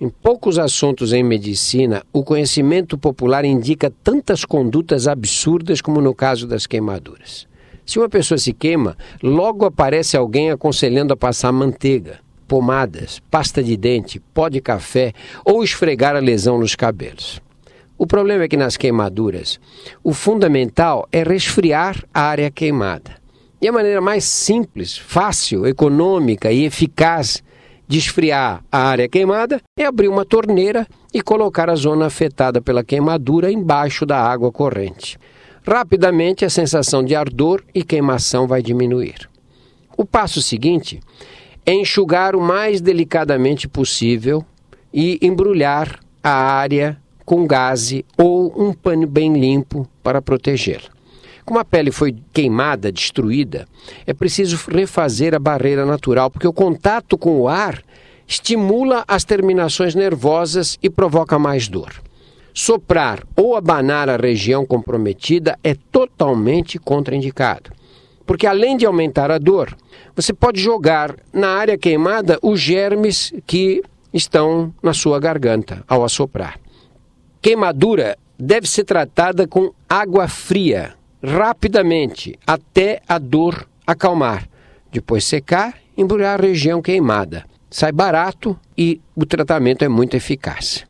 Em poucos assuntos em medicina, o conhecimento popular indica tantas condutas absurdas como no caso das queimaduras. Se uma pessoa se queima, logo aparece alguém aconselhando a passar manteiga, pomadas, pasta de dente, pó de café ou esfregar a lesão nos cabelos. O problema é que nas queimaduras, o fundamental é resfriar a área queimada. E a maneira mais simples, fácil, econômica e eficaz de esfriar a área queimada é abrir uma torneira e colocar a zona afetada pela queimadura embaixo da água corrente. Rapidamente a sensação de ardor e queimação vai diminuir. O passo seguinte é enxugar o mais delicadamente possível e embrulhar a área com gaze ou um pano bem limpo para protegê-la. Como a pele foi queimada, destruída, é preciso refazer a barreira natural, porque o contato com o ar estimula as terminações nervosas e provoca mais dor. Soprar ou abanar a região comprometida é totalmente contraindicado, porque além de aumentar a dor, você pode jogar na área queimada os germes que estão na sua garganta ao assoprar. Queimadura deve ser tratada com água fria rapidamente até a dor acalmar. Depois secar, embrulhar a região queimada. Sai barato e o tratamento é muito eficaz.